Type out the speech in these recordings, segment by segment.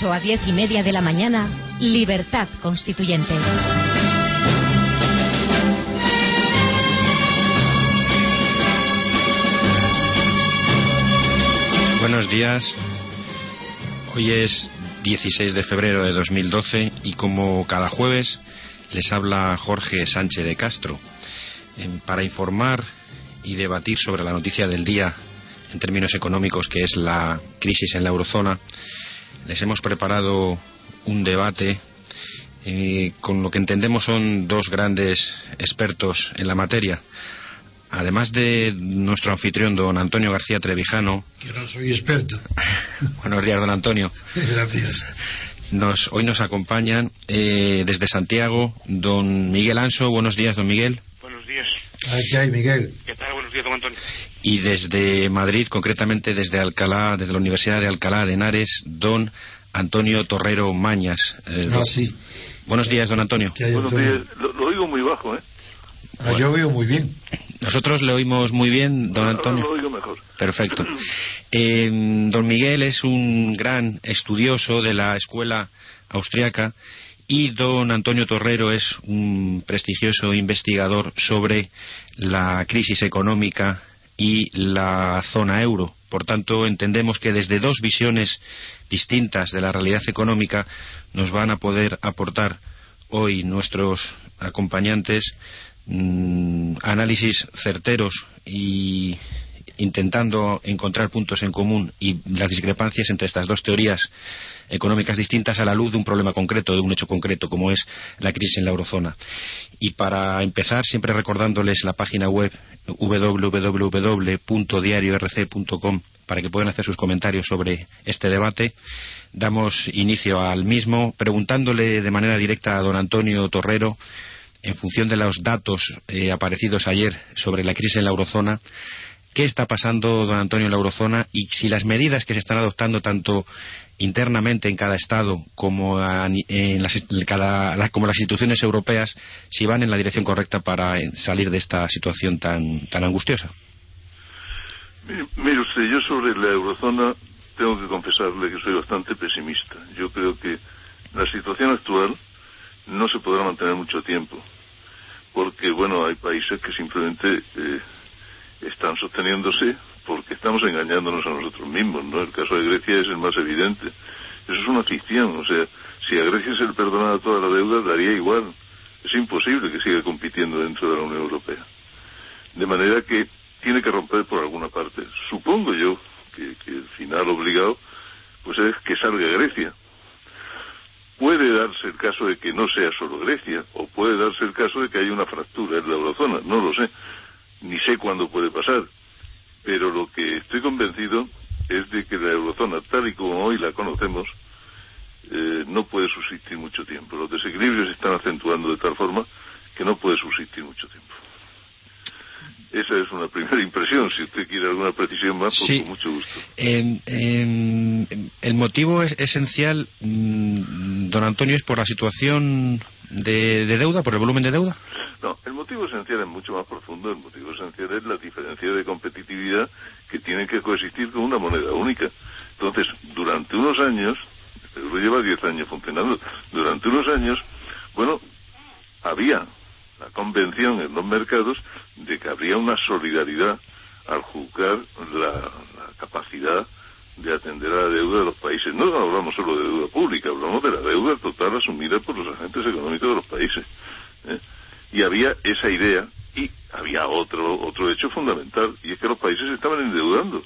8 a 10 y media de la mañana, Libertad Constituyente. Buenos días. Hoy es 16 de febrero de 2012 y como cada jueves les habla Jorge Sánchez de Castro para informar y debatir sobre la noticia del día en términos económicos que es la crisis en la eurozona. Les hemos preparado un debate eh, con lo que entendemos son dos grandes expertos en la materia. Además de nuestro anfitrión, don Antonio García Trevijano. Que no soy experto. Buenos días, don Antonio. Gracias. Nos, hoy nos acompañan eh, desde Santiago don Miguel Anso. Buenos días, don Miguel. Buenos días. Aquí hay Miguel. ¿Qué tal? Buenos días, don Antonio. Y desde Madrid, concretamente desde Alcalá, desde la Universidad de Alcalá de Henares, don Antonio Torrero Mañas. Eh, ah, sí. Buenos días, don Antonio. Buenos días. Lo, oigo muy bajo, ¿eh? Ah, yo oigo muy bien. Nosotros le oímos muy bien, don Antonio. lo oigo mejor. Perfecto. Eh, don Miguel es un gran estudioso de la escuela austriaca y don Antonio Torrero es un prestigioso investigador sobre la crisis económica y la zona euro. Por tanto, entendemos que desde dos visiones distintas de la realidad económica nos van a poder aportar hoy nuestros acompañantes Mm, análisis certeros y intentando encontrar puntos en común y las discrepancias entre estas dos teorías económicas distintas a la luz de un problema concreto, de un hecho concreto, como es la crisis en la eurozona. Y para empezar, siempre recordándoles la página web www.diariorc.com para que puedan hacer sus comentarios sobre este debate, damos inicio al mismo preguntándole de manera directa a don Antonio Torrero en función de los datos eh, aparecidos ayer sobre la crisis en la eurozona, qué está pasando, don Antonio, en la eurozona y si las medidas que se están adoptando tanto internamente en cada Estado como, en las, como las instituciones europeas, si van en la dirección correcta para salir de esta situación tan, tan angustiosa. Mire usted, yo sobre la eurozona tengo que confesarle que soy bastante pesimista. Yo creo que la situación actual no se podrá mantener mucho tiempo, porque, bueno, hay países que simplemente eh, están sosteniéndose porque estamos engañándonos a nosotros mismos, ¿no? El caso de Grecia es el más evidente. Eso es una ficción, o sea, si a Grecia se le perdonara toda la deuda, daría igual. Es imposible que siga compitiendo dentro de la Unión Europea. De manera que tiene que romper por alguna parte. Supongo yo que, que el final obligado pues es que salga Grecia, Puede darse el caso de que no sea solo Grecia, o puede darse el caso de que haya una fractura en la eurozona, no lo sé, ni sé cuándo puede pasar, pero lo que estoy convencido es de que la eurozona, tal y como hoy la conocemos, eh, no puede subsistir mucho tiempo. Los desequilibrios se están acentuando de tal forma que no puede subsistir mucho tiempo. Esa es una primera impresión. Si usted quiere alguna precisión más, pues con mucho gusto. el motivo es esencial, mm, don Antonio, es por la situación de, deuda, por el volumen de deuda. No, el motivo esencial es mucho más profundo. El motivo esencial es la diferencia de competitividad que tiene que coexistir con una moneda única. Entonces, durante unos años, lo lleva 10 años funcionando, durante unos años, bueno, había la convención en los mercados de que habría una solidaridad al juzgar la, capacidad de atender a la deuda de los países. No hablamos solo de deuda pública, hablamos de la deuda total asumida por los agentes económicos de los países. ¿eh? Y había esa idea y había otro, otro hecho fundamental, y es que los países se estaban endeudando.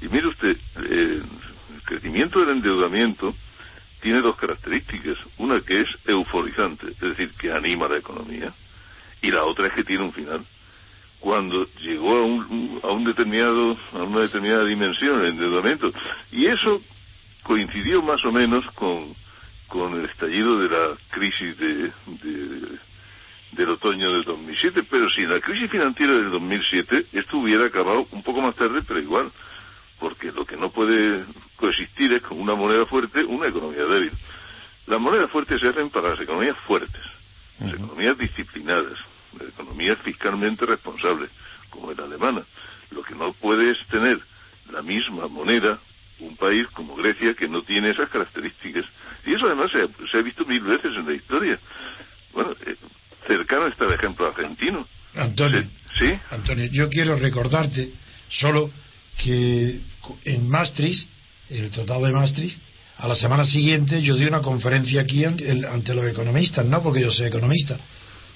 Y mire usted, el crecimiento del endeudamiento tiene dos características. Una que es euforizante, es decir, que anima la economía, y la otra es que tiene un final. Cuando llegó a un, a un determinado, a una determinada dimensión el endeudamiento, y eso coincidió más o menos con, con el estallido de la crisis de, del otoño del 2007, pero si la crisis financiera del 2007 esto hubiera acabado un poco más tarde, pero igual, porque lo que no puede coexistir es con una moneda fuerte, una economía débil. Las monedas fuertes se hacen para las economías fuertes, las economías disciplinadas, economías fiscalmente responsables, como la alemana. Lo que no puede es tener la misma moneda un país como Grecia que no tiene esas características. Y eso además se ha, visto mil veces en la historia. Bueno, eh, cercano está el ejemplo argentino. Antonio, ¿Sí? Antonio, yo quiero recordarte solo que en Maastricht, el Tratado de Maastricht, a la semana siguiente yo di una conferencia aquí ante los economistas, no porque yo sea economista,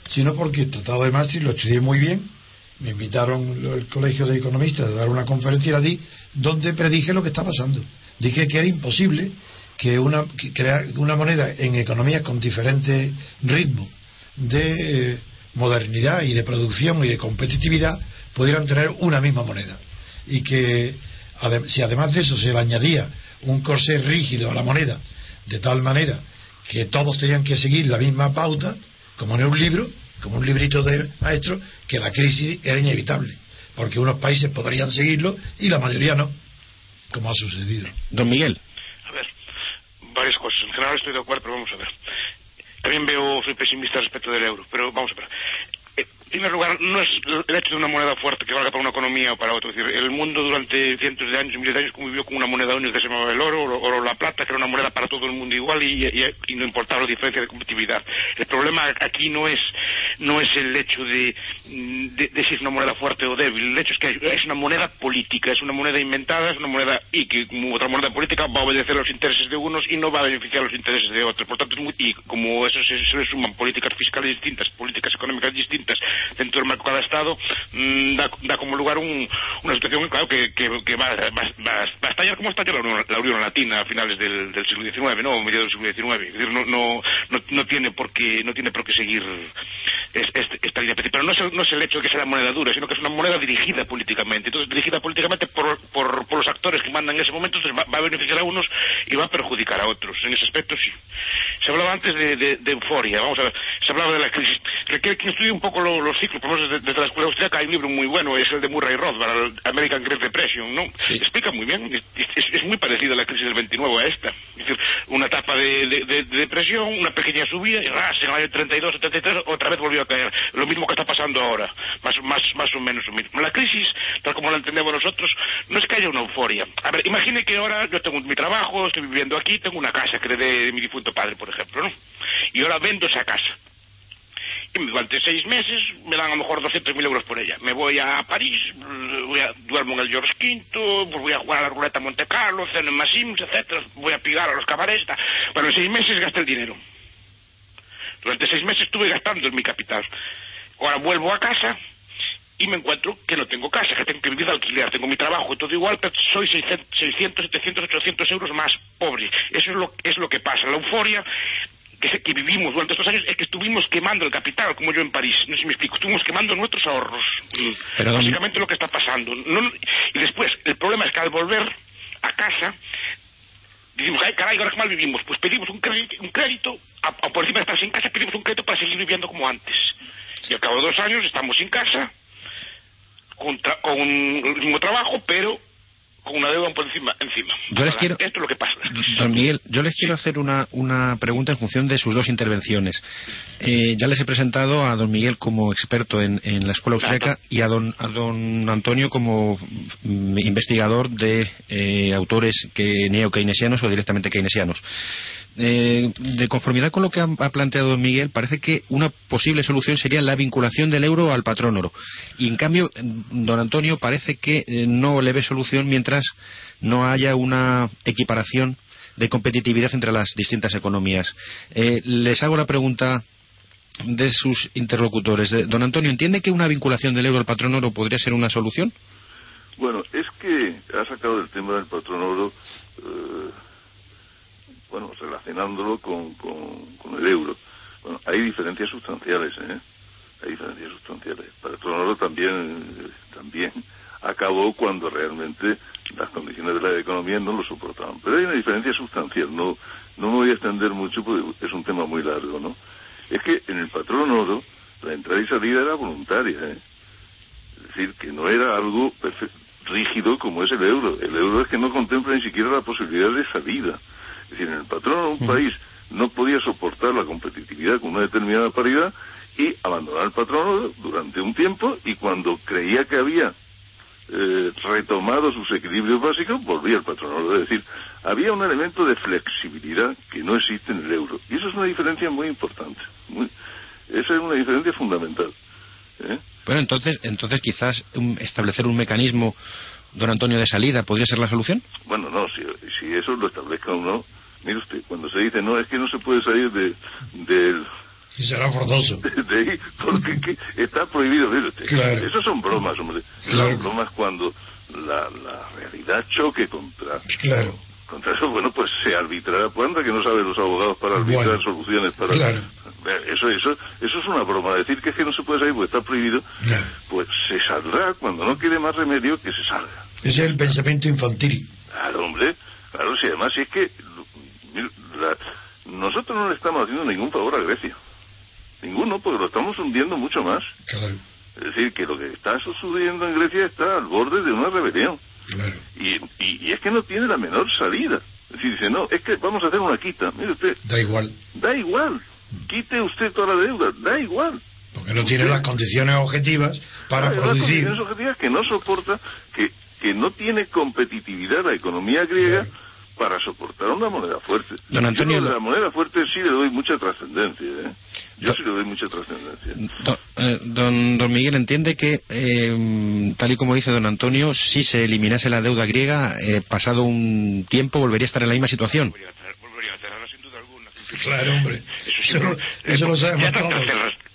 sino porque el Tratado de Maastricht lo estudié muy bien. Me invitaron el Colegio de Economistas a dar una conferencia y la di, donde predije lo que está pasando. Dije que era imposible que una, crear una moneda en economías con diferentes ritmos de eh, modernidad y de producción y de competitividad pudieran tener una misma moneda. Y que si además de eso se le añadía un corsé rígido a la moneda, de tal manera que todos tenían que seguir la misma pauta, como en un libro, como un librito de maestro, que la crisis era inevitable, porque unos países podrían seguirlo y la mayoría no, como ha sucedido. Don Miguel. A ver, varias cosas. En general estoy de acuerdo, pero vamos a ver. También veo, soy pesimista respecto del euro, pero vamos a ver. En primer lugar, no es el hecho de una moneda fuerte que valga para una economía o para otra. Es decir, el mundo durante cientos de años, miles de años, convivió con una moneda única que se llamaba el oro, o la plata, que era una moneda para todo el mundo igual y, no importaba la diferencia de competitividad. El problema aquí no es, no es el hecho de, de, si es una moneda fuerte o débil. El hecho es que es una moneda política, es una moneda inventada, es una moneda y que, como otra moneda política, va a obedecer los intereses de unos y no va a beneficiar los intereses de otros. Por tanto, y como eso se, se suman políticas fiscales distintas, políticas económicas distintas, dentro del marco de cada Estado, mm, da, como lugar una situación claro, que, que, va, va, a estallar como estalló la Unión, Latina a finales del, siglo XIX, ¿no? Mediados del siglo XIX. Es decir, no, no, no, tiene por qué, no tiene por qué seguir esta línea. Pero no es, no es el hecho de que sea una moneda dura, sino que es una moneda dirigida políticamente. Entonces, dirigida políticamente por, por, por los actores que mandan en ese momento, entonces va, a beneficiar a unos y va a perjudicar a otros. En ese aspecto, sí. Se hablaba antes de, de, euforia, vamos a ver, se hablaba de la crisis. Requiere que estudie un poco los ciclos, por desde, desde, la escuela austríaca hay un libro muy bueno, es el de Murray Rothbard, American Great Depression, ¿no? Explica muy bien, es, muy parecido a la crisis del 29 a esta. Es decir, una etapa de, depresión, una pequeña subida, y ras, en el año 32, 73, otra vez volvió Lo mismo que está pasando ahora, más, más, más o menos. La crisis, tal como la entendemos nosotros, no es que haya una euforia. A ver, imagine que ahora yo tengo mi trabajo, estoy viviendo aquí, tengo una casa que le de mi difunto padre, por ejemplo, ¿no? Y ahora vendo esa casa y durante seis meses me dan a lo mejor 200.000 euros por ella. Me voy a París, voy a, duermo en el George V, voy a jugar a la ruleta Monte Carlo, ceno en Massims, etcétera, voy a pigar a los cabarets. Bueno, en seis meses gasté el dinero. Durante seis meses estuve gastando en mi capital. Ahora vuelvo a casa y me encuentro que no tengo casa, que tengo que vivir de alquiler, tengo mi trabajo y todo igual, pero soy 600, 700, 800 euros más pobre. Eso es lo, es lo que pasa. La euforia que, que, vivimos durante estos años es que estuvimos quemando el capital, como yo en París. No sé si me explico. Estuvimos quemando nuestros ahorros. Pero, Básicamente lo que está pasando. y después, el problema es que al volver a casa, decimos, ay, caray, ahora que mal vivimos. Pues pedimos un crédito, un crédito a, por encima de estar sin casa, pedimos un crédito para seguir viviendo como antes. Y al cabo de dos años estamos sin casa, con, con un mismo trabajo, pero con una deuda por encima. encima. Yo les quiero, esto es lo que pasa. Don Miguel, yo les quiero hacer una, una pregunta en función de sus dos intervenciones. Eh, ya les he presentado a don Miguel como experto en, en la escuela austríaca y a don, a don Antonio como mm, investigador de eh, autores que neo-keynesianos o directamente keynesianos. Eh, de conformidad con lo que ha, planteado don Miguel, parece que una posible solución sería la vinculación del euro al patrón oro. Y en cambio, don Antonio parece que eh, no le ve solución mientras no haya una equiparación de competitividad entre las distintas economías. Eh, les hago la pregunta de sus interlocutores. Don Antonio, ¿entiende que una vinculación del euro al patrón oro podría ser una solución? Bueno, es que ha sacado el tema del patrón oro bueno, relacionándolo con, con, el euro. Bueno, hay diferencias sustanciales, ¿eh? Hay diferencias sustanciales. Para el oro también, también acabó cuando realmente las condiciones de la economía no lo soportaban. Pero hay una diferencia sustancial, no, no me voy a extender mucho porque es un tema muy largo, ¿no? Es que en el patrón oro la entrada y salida era voluntaria, ¿eh? Es decir, que no era algo rígido como es el euro. El euro es que no contempla ni siquiera la posibilidad de salida. Es decir, en el patrón un país no podía soportar la competitividad con una determinada paridad y abandonar el patrón durante un tiempo y cuando creía que había eh, retomado sus equilibrios básicos, volvía el patrono. Es decir, había un elemento de flexibilidad que no existe en el euro. Y eso es una diferencia muy importante. esa es una diferencia fundamental. ¿eh? Bueno, entonces, entonces quizás establecer un mecanismo, don Antonio, de salida, ¿podría ser la solución? Bueno, no, si, si eso lo establezca uno, mire usted, cuando se dice, no, es que no se puede salir de, del y será forzoso. De, porque está prohibido. Claro. Esas son bromas, hombre. Claro. Son bromas cuando la, la realidad choque contra. Claro. Contra eso, bueno, pues se arbitrará. ¿Cuándo que no saben los abogados para arbitrar soluciones? para Claro. Eso, eso, eso es una broma. Decir que es que no se puede salir porque está prohibido, pues se saldrá cuando no quede más remedio que se salga. Ese es el pensamiento infantil. Claro, hombre. Claro, si además es que nosotros no le estamos haciendo ningún favor a Grecia. Ninguno, porque lo estamos hundiendo mucho más. Claro. Es decir, que lo que está sucediendo en Grecia está al borde de una rebelión. Claro. Y, y, es que no tiene la menor salida. Es decir, dice, no, es que vamos a hacer una quita. Mire usted. Da igual. Da igual. Quite usted toda la deuda. Da igual. Porque no tiene las condiciones objetivas para producir. Las condiciones objetivas que no soporta, que, que no tiene competitividad la economía griega para soportar una moneda fuerte. Don Antonio, la moneda fuerte sí le doy mucha trascendencia. ¿eh? Yo sí le doy mucha trascendencia. Eh, don, don, Miguel entiende que, eh, tal y como dice don Antonio, si se eliminase la deuda griega, eh, pasado un tiempo volvería a estar en la misma situación. Volvería a tenerla sin duda alguna. Claro, hombre. Eso, eso, lo sabemos todos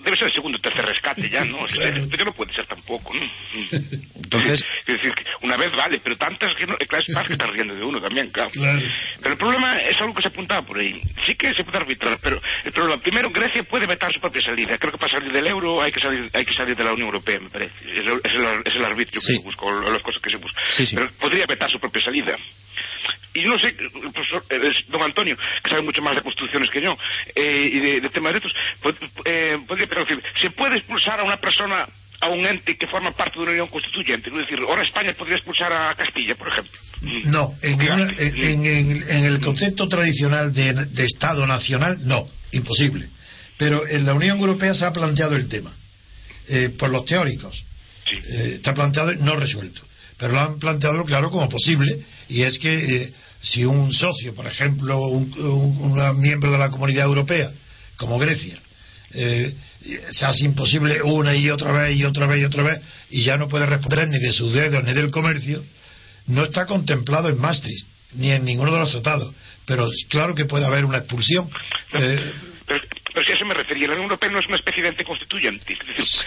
debe ser el segundo o tercer rescate ya, ¿no? claro. no puede ser tampoco, ¿no? Entonces... Es decir, una vez vale, pero tantas que no... Claro, es que están riendo de uno también, claro. claro. Pero el problema es algo que se apuntaba por ahí. Sí que se puede arbitrar, pero el problema... Primero, Grecia puede vetar su propia salida. Creo que para salir del euro hay que salir, hay que salir de la Unión Europea, me parece. Es el, es el, arbitrio que se busca, o las cosas que se buscan. Sí, sí. Pero podría vetar su propia salida y no sé, profesor, eh, don Antonio, que sabe mucho más de construcciones que yo, eh, y de, temas de estos, eh, podría decir, ¿se puede expulsar a una persona, a un ente que forma parte de una unión constituyente? Es decir, ahora España podría expulsar a Castilla, por ejemplo. No, en, el concepto tradicional de, Estado nacional, no, imposible. Pero en la Unión Europea se ha planteado el tema, por los teóricos. está planteado no resuelto pero lo han planteado claro como posible y es que si un socio, por ejemplo, un, miembro de la comunidad europea, como Grecia, eh, se hace imposible una y otra vez y otra vez y otra vez y ya no puede responder ni de sus dedos ni del comercio, no está contemplado en Maastricht ni en ninguno de los tratados. Pero claro que puede haber una expulsión. Pero, eh, si a eso me refería, la Unión Europea no es una especie de ente constituyente.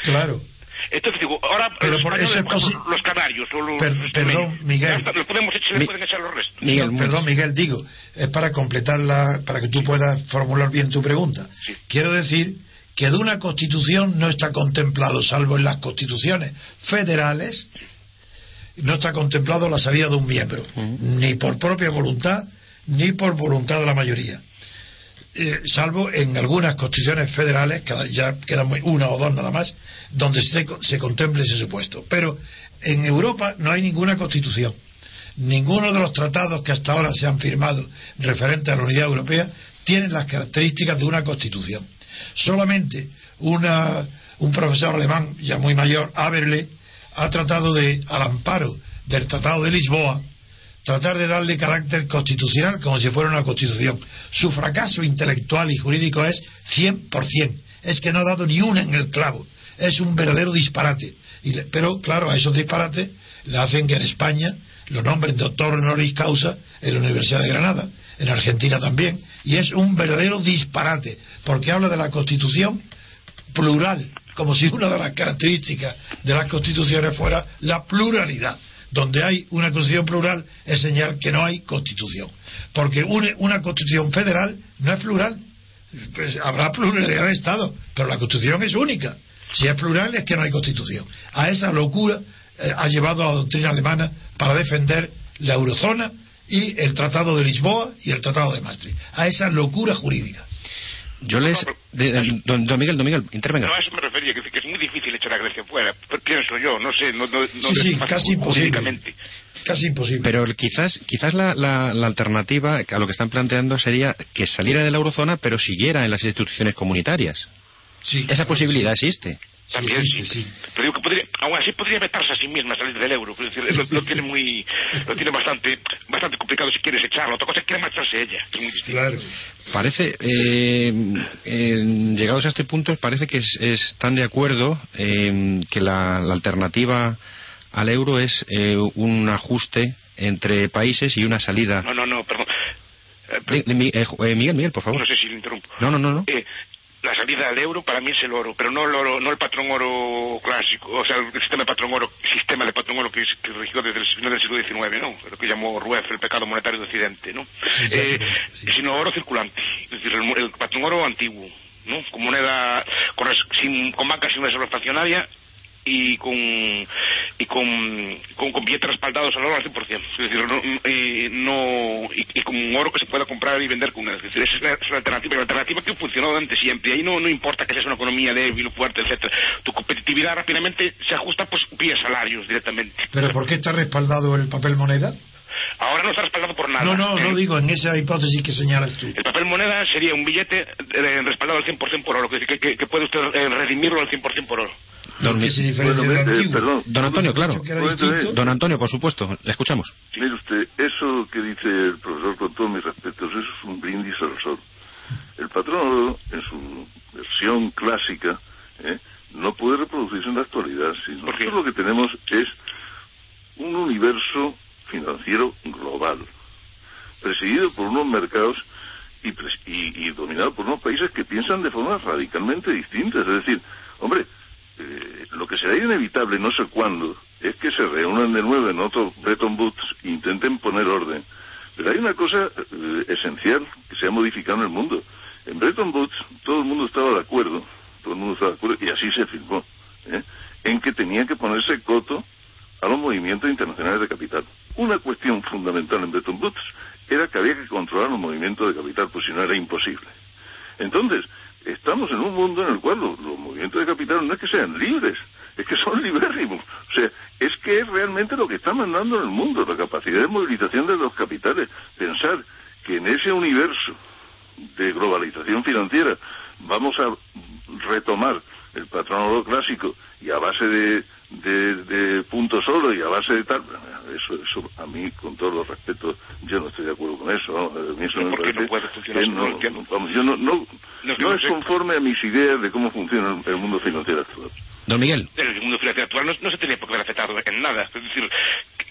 claro. Entonces digo, ahora pero por eso los canarios o los, perdón Miguel. Le podemos echar, pueden echar los restos. Miguel, perdón Miguel digo es para completarla para que tú puedas formular bien tu pregunta. Quiero decir que de una constitución no está contemplado salvo en las constituciones federales no está contemplado la salida de un miembro ni por propia voluntad ni por voluntad de la mayoría eh, salvo en algunas constituciones federales, ya quedan una o dos nada más, donde se, se contemple ese supuesto. Pero en Europa no hay ninguna constitución. Ninguno de los tratados que hasta ahora se han firmado referentes a la unidad europea tienen las características de una constitución. Solamente un profesor alemán ya muy mayor, Aberle, ha tratado de, al amparo del Tratado de Lisboa, tratar de darle carácter constitucional como si fuera una constitución. Su fracaso intelectual y jurídico es 100%. Es que no ha dado ni una en el clavo. Es un verdadero disparate. pero, claro, a esos disparates le hacen que en España lo nombren doctor honoris causa en la Universidad de Granada, en Argentina también. Y es un verdadero disparate, porque habla de la constitución plural, como si una de las características de las constituciones fuera la pluralidad donde hay una constitución plural es señal que no hay constitución. Porque una, constitución federal no es plural. Pues habrá pluralidad de Estado, pero la constitución es única. Si es plural es que no hay constitución. A esa locura eh, ha llevado a la doctrina alemana para defender la eurozona y el Tratado de Lisboa y el Tratado de Maastricht. A esa locura jurídica. Yo les. don, Miguel, don Miguel, intervenga. No, a eso me refería, que, que, es muy difícil echar a Grecia fuera. Pienso yo, no sé. No, no, sí, sí, casi imposible. Casi imposible. Pero quizás, quizás la, la, la, alternativa a lo que están planteando sería que saliera de la eurozona, pero siguiera en las instituciones comunitarias. Sí. Esa posibilidad existe. También sí. sí. Pero digo que podría, aún así podría vetarse a sí misma salir del euro. Es decir, lo, lo tiene muy, lo tiene bastante, bastante complicado si quieres echarlo. Otra cosa es que quiere marcharse ella, que es muy distinto. Claro. Parece, eh, llegados a este punto, parece que es- están de acuerdo en que la, la alternativa al euro es eh, un ajuste entre países y una salida. No, no, no, perdón. Eh, De- de Mi- eh, eh, Miguel, Miguel, por favor. no sé si le interrumpo. No, no, no, no. Eh, la salida al euro para mí es el oro, pero no el oro, no el patrón oro clásico, o sea, el sistema de patrón oro, sistema de patrón oro que, que rigió desde el final del siglo XIX, ¿no? Lo que llamó Rueff el pecado monetario de Occidente, ¿no? Sí, Eh, sí. Sino oro circulante, es decir, el, el patrón oro antiguo, ¿no? Con moneda, con, sin, con banca sin reserva fraccionaria y con y con, con, con billetes respaldados al oro al 100%. Es decir, no, eh, no- y, y con oro que se pueda comprar y vender con él. Es decir, esa es la, es alternativa, la alternativa que funcionó durante siempre. Ahí no, no importa que seas una economía débil o fuerte, etcétera. Tu competitividad rápidamente se ajusta pues vía salarios directamente. ¿Pero por qué está respaldado el papel moneda? Ahora no está respaldado por nada. No, no, no Eh, digo en esa hipótesis que señalas tú. El papel moneda sería un billete eh, respaldado al 100% por oro, que, que, que- que puede usted eh, redimirlo al 100% por oro. Don, ¿Qué se diferencia Bueno, del eh, perdón. don Antonio, claro. Distinto. Don Antonio, por supuesto, le escuchamos. Mire usted, eso que dice el profesor con todos mis respetos, eso es un brindis al sol. El patrón oro, en su versión clásica, ¿eh? no puede reproducirse en la actualidad. Si ¿Por qué? nosotros lo que tenemos es un universo financiero global, presidido por unos mercados y, y- y dominado por unos países que piensan de formas radicalmente distintas. Es decir, hombre, eh, lo que será inevitable, no sé cuándo, es que se reúnan de nuevo en otro Bretton Woods e intenten poner orden. Pero hay una cosa eh, esencial que se ha modificado en el mundo. En Bretton Woods todo el mundo estaba de acuerdo, todo el mundo estaba de acuerdo, y así se firmó, ¿eh? en que tenía que ponerse coto a los movimientos internacionales de capital. Una cuestión fundamental en Bretton Woods era que había que controlar los movimientos de capital, pues si no era imposible. Entonces, estamos en un mundo en el cual los, movimientos de capital no es que sean libres, es que son libérrimos. O sea, es que es realmente lo que está mandando en el mundo, la capacidad de movilización de los capitales. Pensar que en ese universo de globalización financiera vamos a retomar el patrón clásico y a base de, de, de puntos oro y a base de tal eso, eso a mí con todos los respetos yo no estoy de acuerdo con eso ¿no? A mí eso me ¿Por qué no parece puede funcionar que así? No entiendo. vamos, yo no, no, No, es no no conforme a mis ideas de cómo funciona el mundo financiero actual Don Miguel. el mundo financiero actual no, no se tenía por qué ver afectado en nada. Es decir,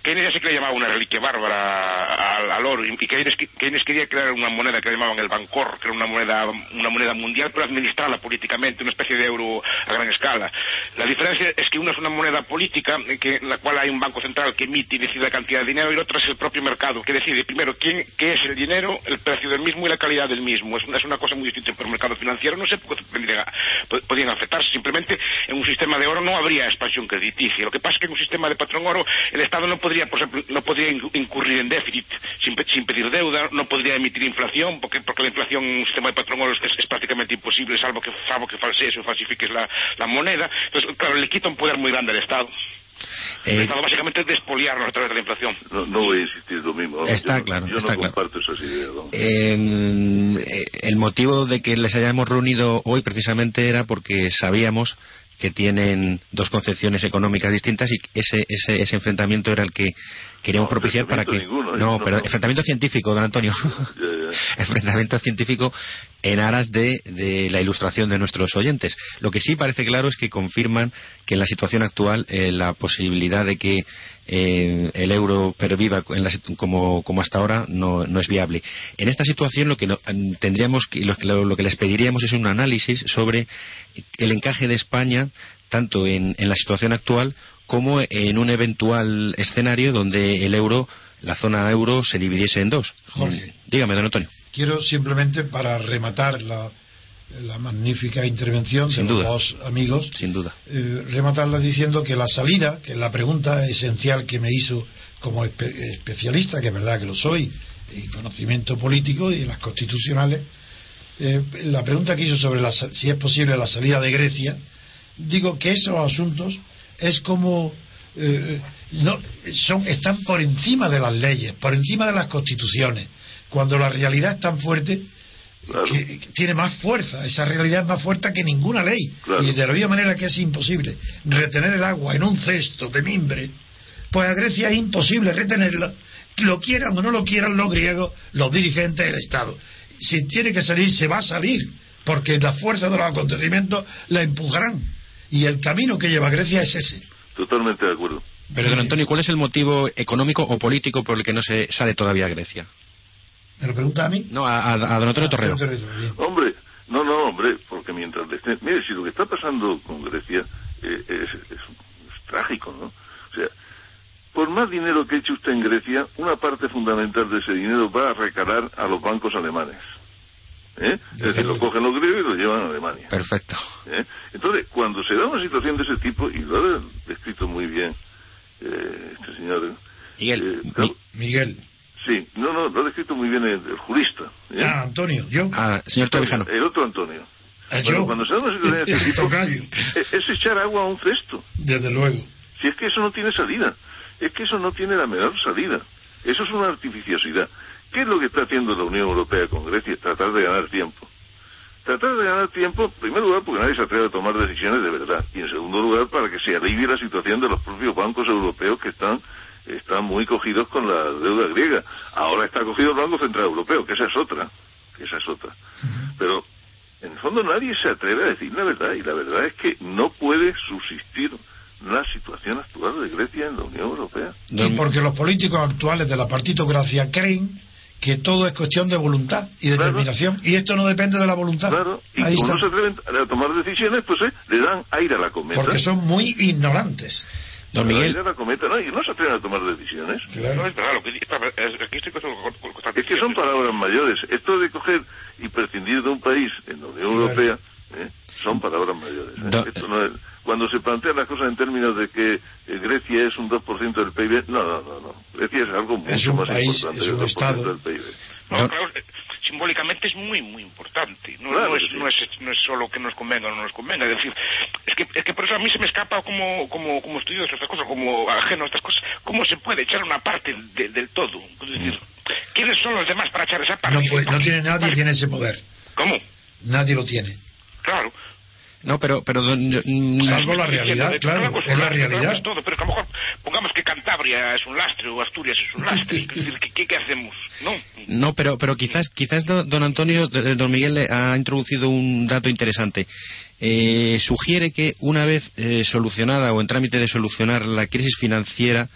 Keynes ya sí que le llamaba una reliquia bárbara al, al oro y y Keynes, Keynes quería crear una moneda que le llamaban el Bancor, que era una moneda, una moneda mundial pero administrada políticamente, una especie de euro a gran escala. La diferencia es que una es una moneda política en que, en la cual hay un banco central que emite y decide la cantidad de dinero y la otra es el propio mercado que decide primero quién, qué es el dinero, el precio del mismo y la calidad del mismo. Es una, es una cosa muy distinta, pero el mercado financiero no sé por qué tendría- po- podían afectarse. Simplemente en un sistema de oro no habría expansión crediticia. Lo que pasa es que en un sistema de patrón oro el Estado no podría, por ejemplo, no podría in- incurrir en déficit sin, sin pedir deuda, no podría emitir inflación, porque, porque la inflación en un sistema de patrón oro es, es prácticamente imposible, salvo que, salvo que falsees o falsifiques la, la moneda. Entonces, claro, le quita un poder muy grande al Estado. el Eh, Estado básicamente es despoliarlo a través de la inflación. no, no voy a insistir lo mismo Está yo claro, yo está no claro. comparto esas ideas eh, el motivo de que les hayamos reunido hoy precisamente era porque sabíamos que tienen dos concepciones económicas distintas y ese, ese, ese enfrentamiento era el que queríamos No, propiciar para que ninguno, no, no, pero no. enfrentamiento científico don Antonio enfrentamiento científico en aras de, de la ilustración de nuestros oyentes. Lo que sí parece claro es que confirman que en la situación actual eh, la posibilidad de que eh, el euro perviva en la como, como hasta ahora no, no es viable. En esta situación lo que no- mm, tendríamos que, lo, que- lo que les pediríamos es un análisis sobre el encaje de España tanto en, en la situación actual como en un eventual escenario donde el euro, la zona euro, se dividiese en dos. Jorge. Dígame, don Antonio. Quiero simplemente para rematar la, la magnífica intervención Sin de los dos amigos, Sin duda. eh, rematarla diciendo que la salida, que la pregunta esencial que me hizo como espe- especialista, que es verdad que lo soy, y conocimiento político y de las constitucionales, eh, la pregunta que hizo sobre la si es posible la salida de Grecia, digo que esos asuntos es como eh, no son están por encima de las leyes, por encima de las constituciones. Cuando la realidad es tan fuerte, que tiene más fuerza, esa realidad es más fuerte que ninguna ley. Y de la misma manera que es imposible retener el agua en un cesto de mimbre, pues a Grecia es imposible retenerla, lo quieran o no lo quieran los griegos, los dirigentes del Estado. Si tiene que salir, se va a salir, porque la fuerza de los acontecimientos la empujarán. Y el camino que lleva Grecia es ese. Totalmente de acuerdo. Pero, don Antonio, ¿cuál es el motivo económico o político por el que no se sale todavía a Grecia? ¿Me lo pregunta a mí? No, a, don Antonio Torrero. Hombre, no, no, hombre, porque mientras le esté... Mire, si lo que está pasando con Grecia eh, es, trágico, ¿no? O sea, por más dinero que eche usted en Grecia, una parte fundamental de ese dinero va a recalar a los bancos alemanes. ¿Eh? Es decir, lo cogen los griegos y lo llevan a Alemania. Perfecto. ¿Eh? Entonces, cuando se da una situación de ese tipo, y lo ha descrito muy bien eh, este señor... Miguel. Eh, Miguel. Sí, no, no, lo ha descrito muy bien el, jurista. ¿eh? Ah, Antonio, yo. Ah, señor Trevijano. El otro Antonio. Ah, yo. Cuando se da una situación de este tipo, es, es echar agua a un cesto. Desde luego. Si es que eso no tiene salida. Es que eso no tiene la menor salida. Eso es una artificiosidad. ¿Qué es lo que está haciendo la Unión Europea con Grecia? Tratar de ganar tiempo. Tratar de ganar tiempo, en primer lugar, porque nadie se atreve a tomar decisiones de verdad. Y en segundo lugar, para que se alivie la situación de los propios bancos europeos que están, están muy cogidos con la deuda griega. Ahora está cogido el Banco Central Europeo, que esa es otra. Que esa es otra. Pero, en el fondo, nadie se atreve a decir la verdad. Y la verdad es que no puede subsistir la situación actual de Grecia en la Unión Europea. Y porque los políticos actuales de la partitocracia creen que todo es cuestión de voluntad y determinación y esto no depende de la voluntad. Claro, y como no se atreven a tomar decisiones, pues eh, le dan aire a la cometa. Porque son muy ignorantes. Don Miguel. Aire a la cometa, no, y no se atreven a tomar decisiones. Claro. es que son palabras mayores. Esto de coger y prescindir de un país en la Unión Europea ¿eh? son palabras mayores. ¿eh? Esto no es cuando se plantean las cosas en términos de que eh, Grecia es un 2% del PIB, no, no, no, no. Grecia es algo mucho más importante es un estado. del PIB. No, claro, eh, simbólicamente es muy, muy importante. No, no, es, no, es, no, es, solo que nos convenga o no nos convenga. Es decir, es que, es que por eso a mí se me escapa como, como, como estudio de estas cosas, como ajeno a estas cosas, cómo se puede echar una parte del todo. Es decir, ¿quiénes son los demás para echar esa parte? No, pues, no tiene nadie tiene ese poder. ¿Cómo? Nadie lo tiene. Claro. No, pero... pero mm, Salvo la realidad, claro, es la realidad. Todo, pero que a lo mejor pongamos que Cantabria es un lastre o Asturias es un lastre. ¿Qué, qué, hacemos? No, no pero, pero quizás, quizás don Antonio, don Miguel ha introducido un dato interesante. Eh, sugiere que una vez eh, solucionada o en trámite de solucionar la crisis financiera,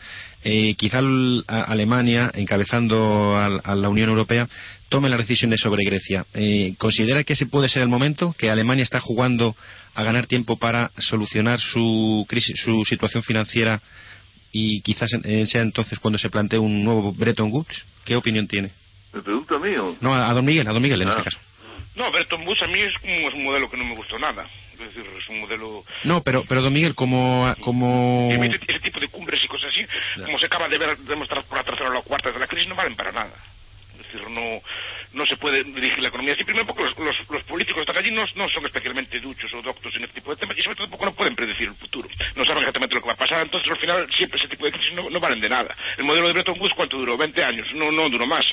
eh, quizá Alemania, encabezando a, la Unión Europea, tome las decisiones sobre Grecia. Eh, ¿Considera que ese puede ser el momento? ¿Que Alemania está jugando a ganar tiempo para solucionar su, crisis, su situación financiera y quizás eh, sea entonces cuando se plantee un nuevo Bretton Woods? ¿Qué opinión tiene? ¿Me pregunta a mí o...? No, a, don Miguel, a don Miguel en este ah. caso. No, Bretton Woods a mí es, es un modelo que no me gustó nada es decir, es un modelo... No, pero, pero don Miguel, como... como... Ese, tipo de cumbres y cosas así, como se acaba de ver demostrar por la tercera o la cuarta de la crisis, no valen para nada. Es decir, no, no se puede dirigir la economía así. Primero porque los, los, políticos que están allí no, no, son especialmente duchos o doctos en este tipo de temas y sobre todo porque no pueden predecir el futuro. No saben exactamente lo que va a pasar. Entonces, al final, siempre ese tipo de crisis no, no valen de nada. El modelo de Bretton Woods, ¿cuánto duró? 20 años. No, no duró más.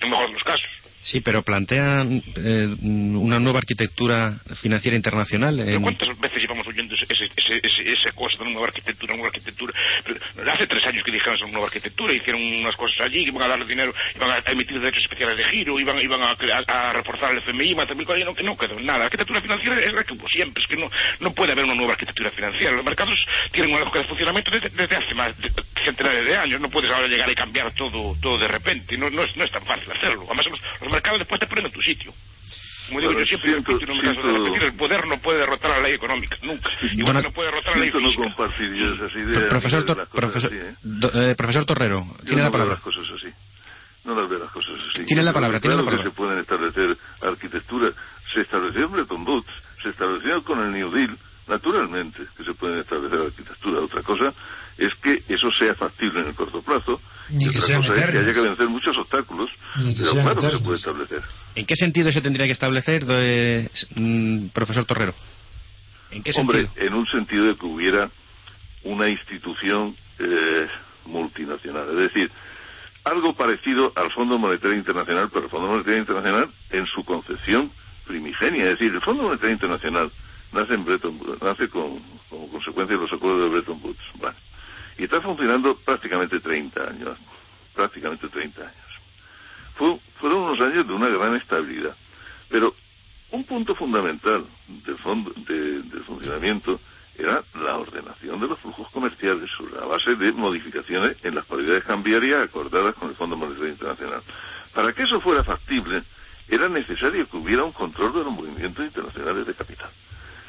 En mejor de los casos. Sí, pero plantean eh, una nueva arquitectura financiera internacional. ¿Cuántas veces llevamos oyendo ese, ese, ese, esa cosa de una nueva arquitectura, nueva arquitectura? hace tres años que dijeron una nueva arquitectura, hicieron unas cosas allí, iban a dar dinero, iban a emitir derechos especiales de giro, iban, iban a, a, reforzar el FMI, y no, que no quedó nada. La arquitectura financiera es la que hubo siempre, es que no, no puede haber una nueva arquitectura financiera. Los mercados tienen una lógica de funcionamiento desde, hace más de centenares de años, no puedes ahora llegar y cambiar todo, todo de repente, no, no, es, no es tan fácil hacerlo. Además, los mercado después te ponen en tu sitio. Como digo yo siempre, siento, no me canso de repetir, el poder no puede derrotar a la ley económica, nunca. Igual no puede derrotar a la ley no compartir esas ideas. Profesor, tor profesor, ¿eh? eh, profesor Torrero, tiene no la palabra. las cosas así. No las veo las cosas así. Tiene la palabra, tiene la palabra. que se pueden establecer arquitecturas. Se estableció Bretton Woods, se estableció con el New Deal, naturalmente que se pueden establecer arquitecturas. Otra cosa es que eso sea factible en el corto plazo Ni y que otra cosa es que haya que vencer muchos obstáculos pero claro que se puede establecer ¿en qué sentido se tendría que establecer de, mm, profesor Torrero? ¿en qué hombre en un sentido de que hubiera una institución eh, multinacional es decir algo parecido al Fondo Monetario Internacional, pero el Fondo Monetario Internacional en su concepción primigenia. Es decir, el Fondo Monetario Internacional nace en Bretton Woods, nace con, como consecuencia de los acuerdos de Bretton Woods. Y está funcionando prácticamente 30 años, prácticamente 30 años. fueron unos años de una gran estabilidad. Pero un punto fundamental del, fondo, del funcionamiento era la ordenación de los flujos comerciales sobre la base de modificaciones en las paridades cambiarias acordadas con el Fondo Monetario Internacional. Para que eso fuera factible, era necesario que hubiera un control de los movimientos internacionales de capital.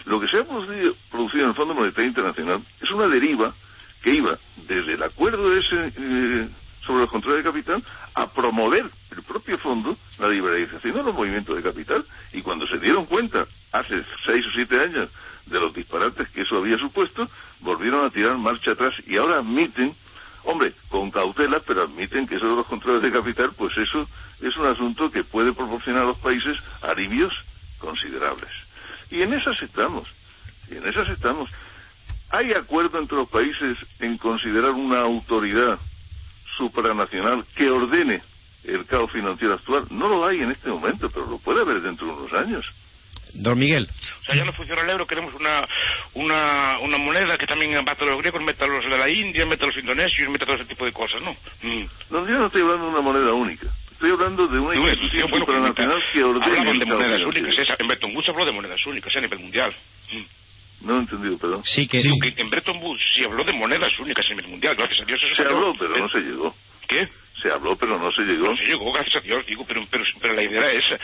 Lo que se ha producido, en el Fondo Monetario Internacional es una deriva que iba desde el acuerdo ese eh, sobre los controles de capital a promover el propio fondo la liberalización de los movimientos de capital. Y cuando se dieron cuenta hace seis o siete años de los disparates que eso había supuesto volvieron a tirar marcha atrás y ahora admiten hombre con cautela pero admiten que eso de los controles de capital pues eso es un asunto que puede proporcionar a los países alivios considerables y en esas estamos y en esas estamos ¿Hay acuerdo entre los países en considerar una autoridad supranacional que ordene el caos financiero actual. No lo hay en este momento, pero lo puede haber dentro de unos años. Don Miguel. O sea, ya no funciona el euro, queremos una, una, una moneda que también meta a los griegos, meta a los de la India, meta a los indonesios, meta todo ese tipo de cosas, ¿no? Mm. No, yo no estoy hablando de una moneda única. Estoy hablando de una institución supranacional que, ordene Hablaban de monedas únicas. Esa, en Bretton Woods habló de monedas únicas a nivel mundial. Mm. No he entendido, perdón. Sí, que, sí. que en Bretton Woods sí habló de monedas únicas a nivel mundial. Gracias a Dios eso se habló, pero no se llegó. ¿Qué? Se habló, pero no se llegó. No se llegó, gracias a Dios, digo, pero, pero, pero la idea era esa.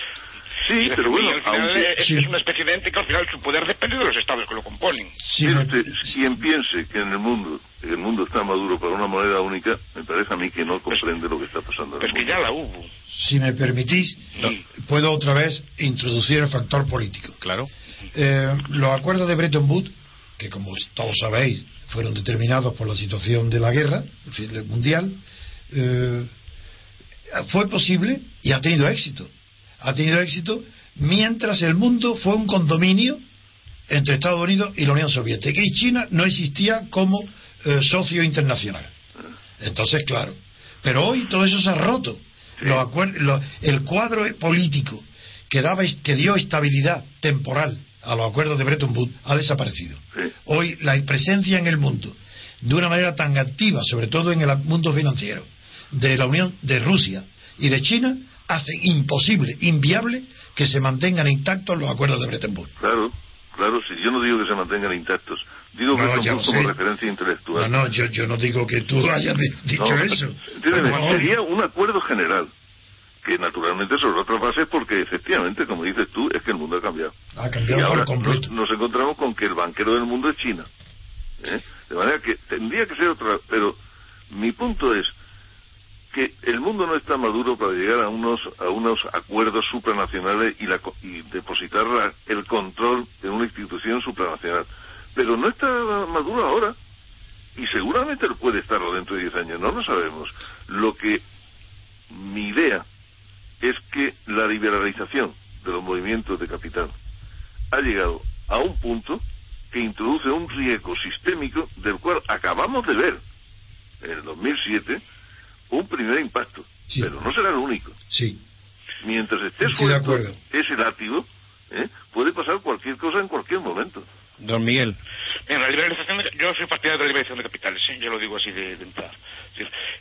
Sí, pero bueno, al final aunque... es, sí. es, una especie de ente que al final su poder depende de los estados que lo componen. Sí, usted, quien piense que en el mundo el mundo está maduro para una moneda única, me parece a mí que no comprende lo que está pasando. Pues que ya la hubo. Si me permitís, sí. puedo otra vez introducir el factor político. Claro. Eh, los acuerdos de Bretton Woods, que como todos sabéis, fueron determinados por la situación de la guerra mundial, eh, fue posible y ha tenido éxito. Ha tenido éxito mientras el mundo fue un condominio entre Estados Unidos y la Unión Soviética y China no existía como eh, socio internacional. Entonces, claro. Pero hoy todo eso se ha roto. Los los, el cuadro político que, daba, que dio estabilidad temporal a los acuerdos de Bretton Woods ha desaparecido. Sí. Hoy la presencia en el mundo de una manera tan activa, sobre todo en el mundo financiero, de la Unión de Rusia y de China, hace imposible, inviable, que se mantengan intactos los acuerdos de Bretton Woods. Claro, claro, si yo no digo que se mantengan intactos, digo no, que son como referencia intelectual. No, no, yo, yo no digo que tú hayas dicho no, eso. Entiéndeme, sería un acuerdo general que naturalmente sobre otras bases porque efectivamente, como dices tú, es que el mundo ha cambiado. Ha cambiado y ahora por completo. Nos, nos, encontramos con que el banquero del mundo es China. ¿eh? De manera que tendría que ser otra, pero mi punto es que el mundo no está maduro para llegar a unos a unos acuerdos supranacionales y, la, y depositar la, el control en una institución supranacional. Pero no está maduro ahora y seguramente puede estarlo dentro de 10 años, no lo sabemos. Lo que mi idea es que la liberalización de los movimientos de capital ha llegado a un punto que introduce un riesgo sistémico del cual acabamos de ver en el 2007 un primer impacto, sí. pero no será el único. Sí. Mientras esté suelto ese látigo, ¿eh? puede pasar cualquier cosa en cualquier momento. Don Miguel. Bien, la liberalización, de, yo soy partidario de la liberalización de capitales, ¿sí? yo lo digo así de, de entrada.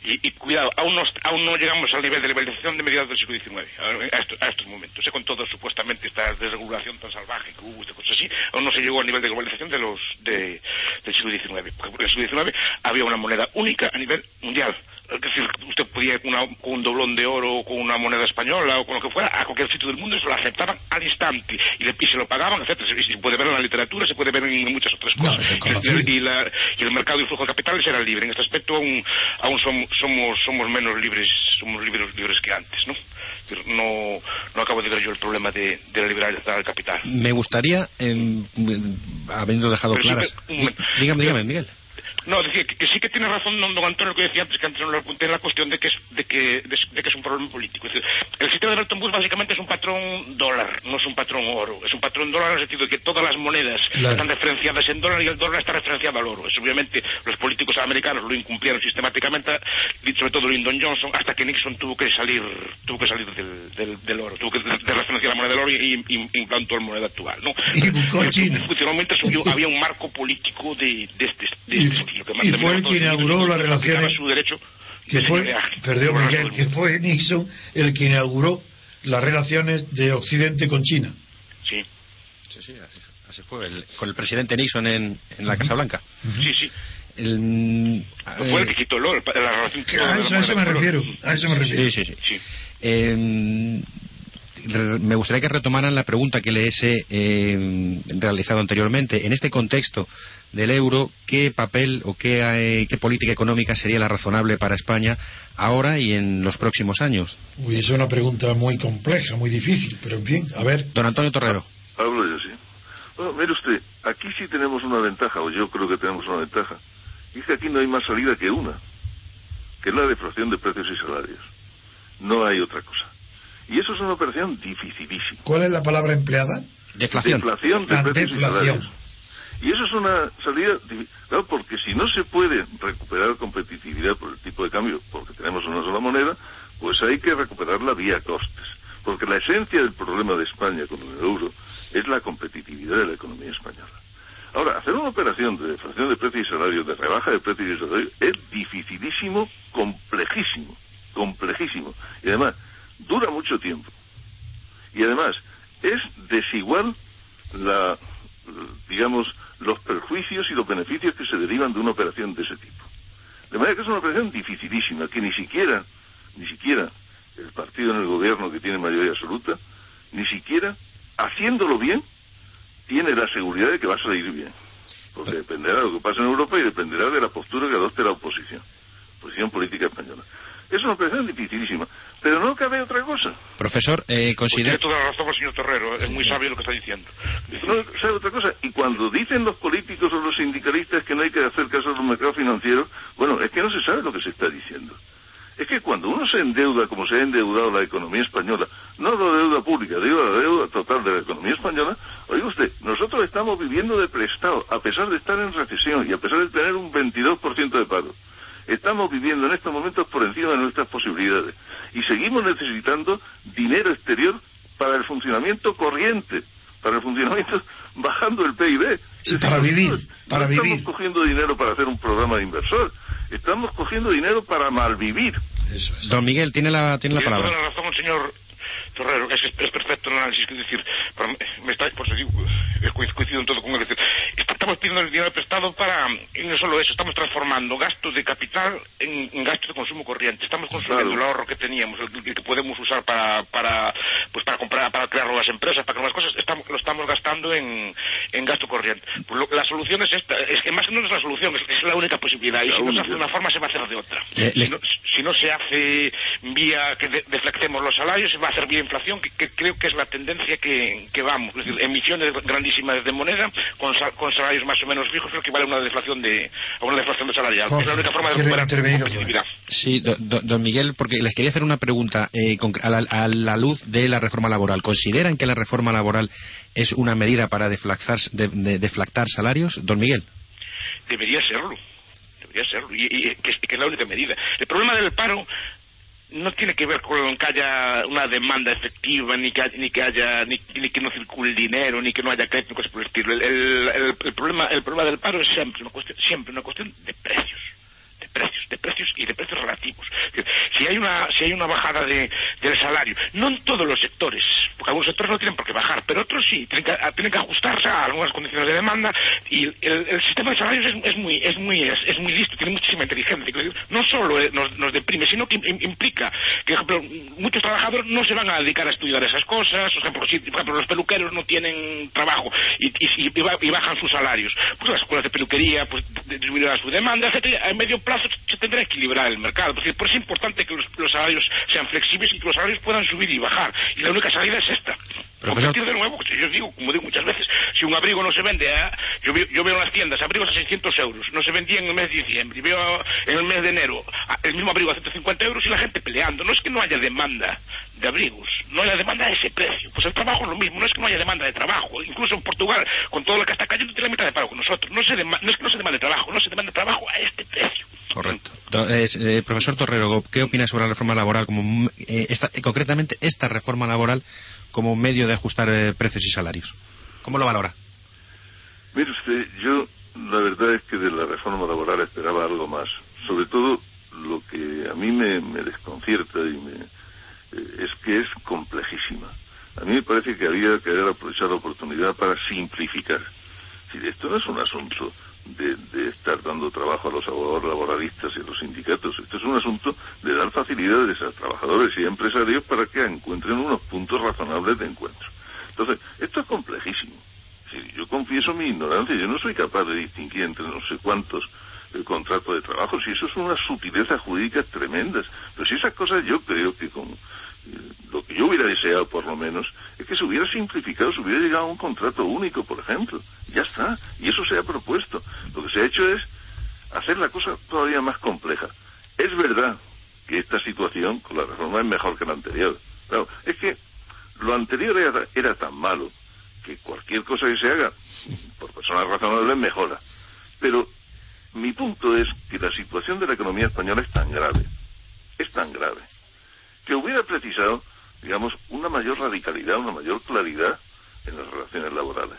Y, y, cuidado, aún no, aún no llegamos al nivel de liberalización de mediados del siglo XIX, a, estos, a estos momentos. ¿eh? Con todo supuestamente esta desregulación tan salvaje que hubo, cosas así, aún no se llegó al nivel de globalización de los de, del siglo XIX. Porque en el siglo XIX había una moneda única a nivel mundial. Es decir, usted podía con, con, un doblón de oro o con una moneda española o con lo que fuera a cualquier sitio del mundo y se lo aceptaban al instante y, le, y se lo pagaban, etc. Y se puede ver en la literatura, se puede ver en muchas otras cosas. No, y, la, y, el mercado y el flujo de capitales era libre. En este aspecto aún, aún somos, somos, somos menos libres, somos libres, libres que antes, ¿no? No, no acabo de ver yo el problema de, de la liberalidad del capital. Me gustaría, eh, habiendo dejado Pero claras. Sí, me, dígame, dígame, Miguel. No, decía que, que, sí que tiene razón don, don Antonio que decía antes que antes no lo apunté la cuestión de que es, de que, de, de que es un problema político. Es decir, el sistema de Bretton Woods básicamente es un patrón dólar, no es un patrón oro. Es un patrón dólar en el sentido de que todas las monedas Claro. están referenciadas en dólar y el dólar está referenciado al oro. Eso obviamente los políticos americanos lo incumplieron sistemáticamente, sobre todo Lyndon Johnson, hasta que Nixon tuvo que salir, tuvo que salir del, del, del oro, tuvo que de- de referenciar la moneda del oro y, y- y implantó la moneda actual. ¿no? Y buscó Pero China. Funcionalmente subió- había un marco político de, de este, de este estilo. Que y fue el que inauguró las relaciones- su derecho que fue, señoreaje perdón Miguel, que fue Nixon el que inauguró las relaciones de Occidente con China. Sí, Sí, sí, así, así fue. el- con el presidente Nixon en, en la Casa Blanca. sí, sí. El, mm, Fue el eh, que quitó el- la relación que A eso, a eso me refiero, a eso me refiero. Sí, sí, sí. Sí. Eh, me gustaría que retomaran la pregunta que les he eh, realizado anteriormente. En este contexto del euro, ¿qué papel o qué, eh, qué política económica sería la razonable para España ahora y en los próximos años? Uy, es una pregunta muy compleja, muy difícil, pero en fin, a ver. Don Antonio Torrero. Hablo yo, sí. Bueno, mire usted, aquí sí tenemos una ventaja, o yo creo que tenemos una ventaja. Y es que aquí no hay más salida que una, que es la deflación de precios y salarios. No hay otra cosa. Y eso es una operación dificilísima. ¿Cuál es la palabra empleada? Deflación. Deflación de La precios y deflación. salarios. Y eso es una salida, claro, porque si no se puede recuperar competitividad por el tipo de cambio, porque tenemos una sola moneda, pues hay que recuperarla vía costes. Porque la esencia del problema de España con el euro es la competitividad de la economía española. Ahora, hacer una operación de deflación de precios y salarios, de rebaja de precios y salarios, es dificilísimo, complejísimo, complejísimo. Y además, dura mucho tiempo. Y además, es desigual la, digamos, los perjuicios y los beneficios que se derivan de una operación de ese tipo. De manera que es una operación dificilísima, que ni siquiera, ni siquiera el partido en el gobierno que tiene mayoría absoluta, ni siquiera, haciéndolo bien, tiene la seguridad de que va a salir bien. Porque dependerá de lo que pase en Europa y dependerá de la postura que adopte la oposición, oposición política española. Es una operación dificilísima, pero no cabe otra cosa. Profesor, eh, Pues considera... tiene toda la razón el señor Torrero, es muy sabio lo que está diciendo. No sabe otra cosa. Y cuando dicen los políticos o los sindicalistas que no hay que hacer caso a los mercados financieros, bueno, es que no se sabe lo que se está diciendo. Es que cuando uno se endeuda como se ha endeudado la economía española, no la deuda pública, digo la deuda total de la economía española, oiga usted, nosotros estamos viviendo de prestado, a pesar de estar en recesión y a pesar de tener un 22% de paro. Estamos viviendo en estos momentos por encima de nuestras posibilidades y seguimos necesitando dinero exterior para el funcionamiento corriente, para el funcionamiento bajando el PIB. Sí, Es para vivir, para no vivir. estamos cogiendo dinero para hacer un programa de inversor, estamos cogiendo dinero para malvivir. Eso es. Don Miguel, tiene la, tiene la Tiene palabra. toda la razón el señor Torrero, es, es perfecto el análisis, es decir, para me está, por eso digo, coincido en todo con él, es decir, estamos pidiendo el dinero prestado para, y no solo eso, estamos transformando gastos de capital en, en gastos de consumo corriente, estamos consumiendo Claro. el ahorro que teníamos, el, el que podemos usar para, para, pues para comprar, para crear nuevas empresas, para crear nuevas cosas, estamos, lo estamos gastando en, en gasto corriente. Pues lo- la solución es esta, es que más que no es la solución, es, es la única posibilidad, y La si no se única. hace de una forma se va a hacer de otra. Le- le- Si no- si no se hace vía que de- deflectemos los salarios, se va a hacer vía inflación, que, que creo que es la tendencia que, que vamos. Es decir, emisiones grandísimas de moneda con, sal- con salarios más o menos fijos, creo que vale una deflación de, a una deflación de salarial. Jorge, es la única forma de recuperar competitividad. Sí, do- do- don Miguel, porque les quería hacer una pregunta eh, con- a, la, a la luz de la reforma laboral. ¿Consideran que la reforma laboral es una medida para deflactar, de- de- deflactar salarios? Don Miguel. Debería serlo. Debería serlo. Y, y- que, es, que es la única medida. El problema del paro no tiene que ver con que haya una demanda efectiva, ni que, ni que haya, ni, ni que no circule dinero, ni que no haya crédito, cosas por el estilo. El, el- el- problema, el problema del paro es siempre una cuestión, siempre una cuestión de precios. Precios, de precios y de precios relativos. Si hay una, si hay una bajada de, del salario, no en todos los sectores, porque algunos sectores no tienen por qué bajar, pero otros sí, tienen que, a- tienen que ajustarse a algunas condiciones de demanda y el, sistema de salarios es, muy, es muy, es, muy listo, tiene muchísima inteligencia. No solo eh, nos, deprime, sino que im- implica que, por ejemplo, muchos trabajadores no se van a dedicar a estudiar esas cosas, por ejemplo, si, por ejemplo los peluqueros no tienen trabajo y, y, y bajan sus salarios, pues las escuelas de peluquería pues disminuirán su demanda, etcétera. A medio plazo se tendrá que equilibrar el mercado. Por eso es importante que los, los salarios sean flexibles y que los salarios puedan subir y bajar. Y la única salida es esta. Competir de nuevo, yo digo, como digo muchas veces, si un abrigo no se vende, a, yo, veo, yo veo en las tiendas abrigos a 600 euros, no se vendía en el mes de diciembre, y veo en el mes de enero el mismo abrigo a 150 euros y la gente peleando. No es que no haya demanda de abrigos, no haya demanda a ese precio. Pues el trabajo es lo mismo, no es que no haya demanda de trabajo. Incluso en Portugal, con todo lo que está cayendo, tiene la mitad de pago con nosotros. No, se no es que no se demande trabajo, no se demanda trabajo a este precio. Correcto. Eh, profesor Torrero, ¿qué opina sobre la reforma laboral, como eh, esta, concretamente esta reforma laboral como medio de ajustar eh, precios y salarios? ¿Cómo lo valora? Mire usted, yo la verdad es que de la reforma laboral esperaba algo más. Sobre todo lo que a mí me, desconcierta y me, es que es complejísima. A mí me parece que había que haber aprovechado la oportunidad para simplificar. Si esto no es un asunto de, estar dando trabajo a los abogados laboralistas y a los sindicatos. Esto es un asunto de dar facilidades a trabajadores y empresarios para que encuentren unos puntos razonables de encuentro. Entonces, esto es complejísimo. yo confieso mi ignorancia, yo no soy capaz de distinguir entre no sé cuántos eh, contratos de trabajo, si eso es unas sutilezas jurídicas tremendas. Pero si esas cosas yo creo que con lo que yo hubiera deseado por lo menos es que se hubiera simplificado, se hubiera llegado a un contrato único, por ejemplo. Ya está. Y eso se ha propuesto. Lo que se ha hecho es hacer la cosa todavía más compleja. Es verdad que esta situación con la reforma es mejor que la anterior. Claro, es que lo anterior era, era tan malo que cualquier cosa que se haga por personas razonables mejora. Pero mi punto es que la situación de la economía española es tan grave, es tan grave, que hubiera precisado, digamos, una mayor radicalidad, una mayor claridad en las relaciones laborales.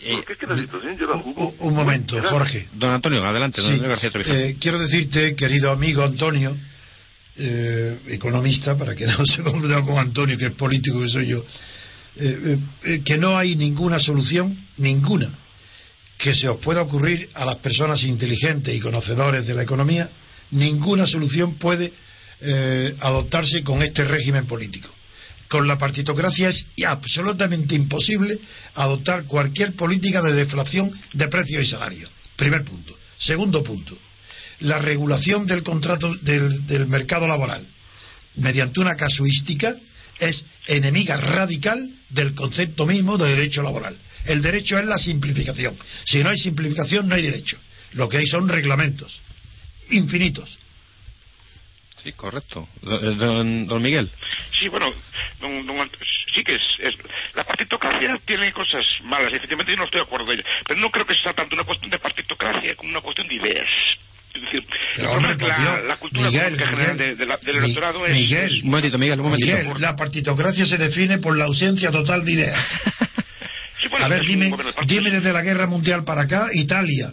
Eh, Porque es que la situación lleva un, un momento, Jorge. Don Antonio, adelante. Don García eh, quiero decirte, querido amigo Antonio, eh, economista, para que no se confunda con Antonio, que es político que soy yo, que no hay ninguna solución, ninguna, que se os pueda ocurrir a las personas inteligentes y conocedores de la economía, ninguna solución puede eh, adoptarse con este régimen político. Con la partitocracia es absolutamente imposible adoptar cualquier política de deflación de precios y salarios. Primer punto. Segundo punto. La regulación del contrato del, del mercado laboral mediante una casuística es enemiga radical del concepto mismo de derecho laboral. El derecho es la simplificación. Si no hay simplificación, no hay derecho. Lo que hay son reglamentos infinitos Sí, correcto. Eh, don, don Miguel. Sí, bueno, sí que es, La partitocracia tiene cosas malas, efectivamente yo no estoy de acuerdo de ella, pero no creo que sea tanto una cuestión de partitocracia como una cuestión de ideas. Es decir, la, cultura Miguel, general de, del electorado es... Miguel, un momentito, Miguel, un momentito. Miguel, la partitocracia se define por la ausencia total de ideas. a ver, dime, dime desde la guerra mundial para acá, Italia,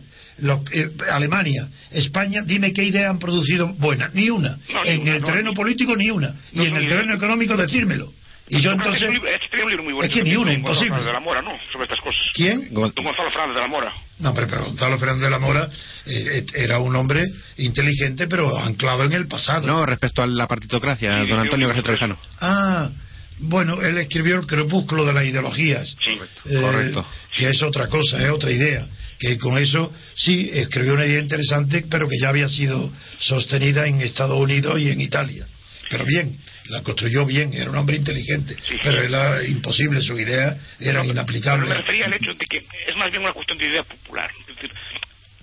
eh, Alemania, España, dime qué idea han producido buena, ni una. en el terreno político, ni una. y en el terreno económico, decírmelo. Y yo entonces. Es, que ni una, imposible. De la Mora, ¿no? Sobre estas cosas. ¿Quién? Don Gonzalo Fernández de la Mora. No, pero, pero Gonzalo Fernández de la Mora eh, era un hombre inteligente, pero anclado en el pasado. No, respecto a la partitocracia, don Antonio García Trevijano. Ah, bueno, él escribió el crepúsculo de las ideologías. Sí, eh, correcto. Que es otra cosa, es otra idea. Que con eso sí escribió una idea interesante, pero que ya había sido sostenida en Estados Unidos y en Italia. Pero bien, la construyó bien, era un hombre inteligente, pero era imposible, su idea era inaplicable. me refería al hecho de que es más bien una cuestión de idea popular. Es decir,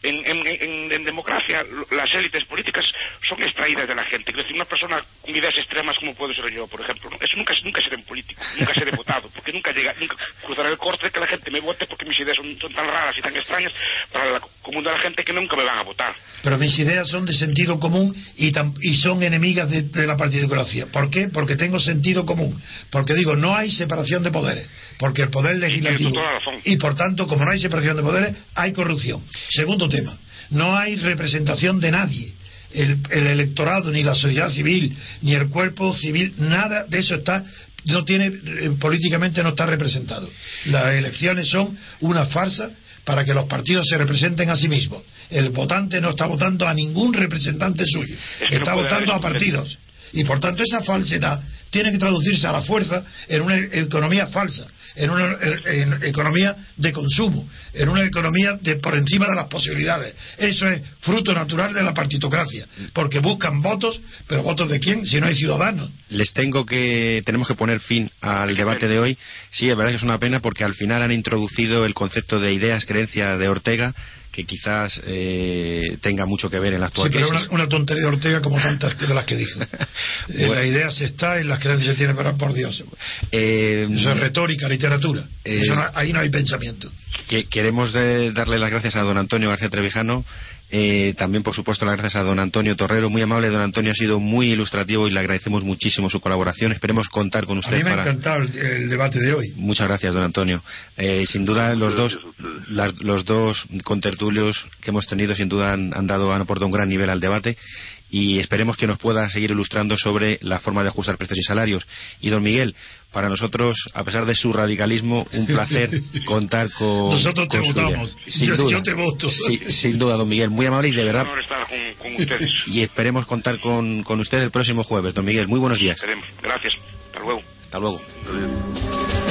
en, democracia las élites políticas son extraídas de la gente. Es decir, una persona con ideas extremas como puedo ser yo, por ejemplo, eso nunca, nunca seré un político, nunca seré votado, porque nunca llega, nunca cruzaré el corte que la gente me vote porque mis ideas son, tan raras y tan extrañas para la común de la gente que nunca me van a votar. Pero mis ideas son de sentido común y, y son enemigas de, de la partidocracia. ¿Por qué? Porque tengo sentido común. Porque digo, no hay separación de poderes. Porque el poder legislativo. Y por tanto, como no hay separación de poderes, hay corrupción. Segundo tema, no hay representación de nadie. El, electorado, ni la sociedad civil, ni el cuerpo civil, nada de eso está no tiene eh, políticamente no está representado. Las elecciones son una farsa para que los partidos se representen a sí mismos. El votante no está votando a ningún representante suyo, está votando a partidos. Y por tanto esa falsedad tiene que traducirse a la fuerza en una economía falsa, en una economía de consumo, en una economía de por encima de las posibilidades. Eso es fruto natural de la partitocracia, porque buscan votos, pero votos de quién si no hay ciudadanos. Les tengo que tenemos que poner fin al debate de hoy. Sí, es verdad que es una pena porque al final han introducido el concepto de ideas, creencia de Ortega que quizás eh, tenga mucho que ver en la actual sí, pero Una, una, tontería de Ortega como tantas de las que dijo. Eh, la idea se está y las creencias se tienen, pero por Dios. Eh, Eso es retórica, literatura. ahí no hay pensamiento. Que, queremos darle las gracias a don Antonio García Trevijano eh, también, por supuesto, las gracias a don Antonio Torrero, muy amable. Don Antonio ha sido muy ilustrativo y le agradecemos muchísimo su colaboración. Esperemos contar con usted. A mí me ha encantado el, debate de hoy. Muchas gracias, don Antonio. Eh, sin duda, los dos, los dos contertulios que hemos tenido, sin duda, han, han dado, han aportado un gran nivel al debate y esperemos que nos pueda seguir ilustrando sobre la forma de ajustar precios y salarios. Y don Miguel, para nosotros, a pesar de su radicalismo, un placer contar con. Nosotros te votamos. Sin yo, duda. yo, te voto. sin duda, don Miguel. Muy amable y de verdad. estar con, ustedes. Y esperemos contar con, con usted el próximo jueves, don Miguel. Muy buenos días. Esperemos. Gracias. Hasta luego. Hasta luego.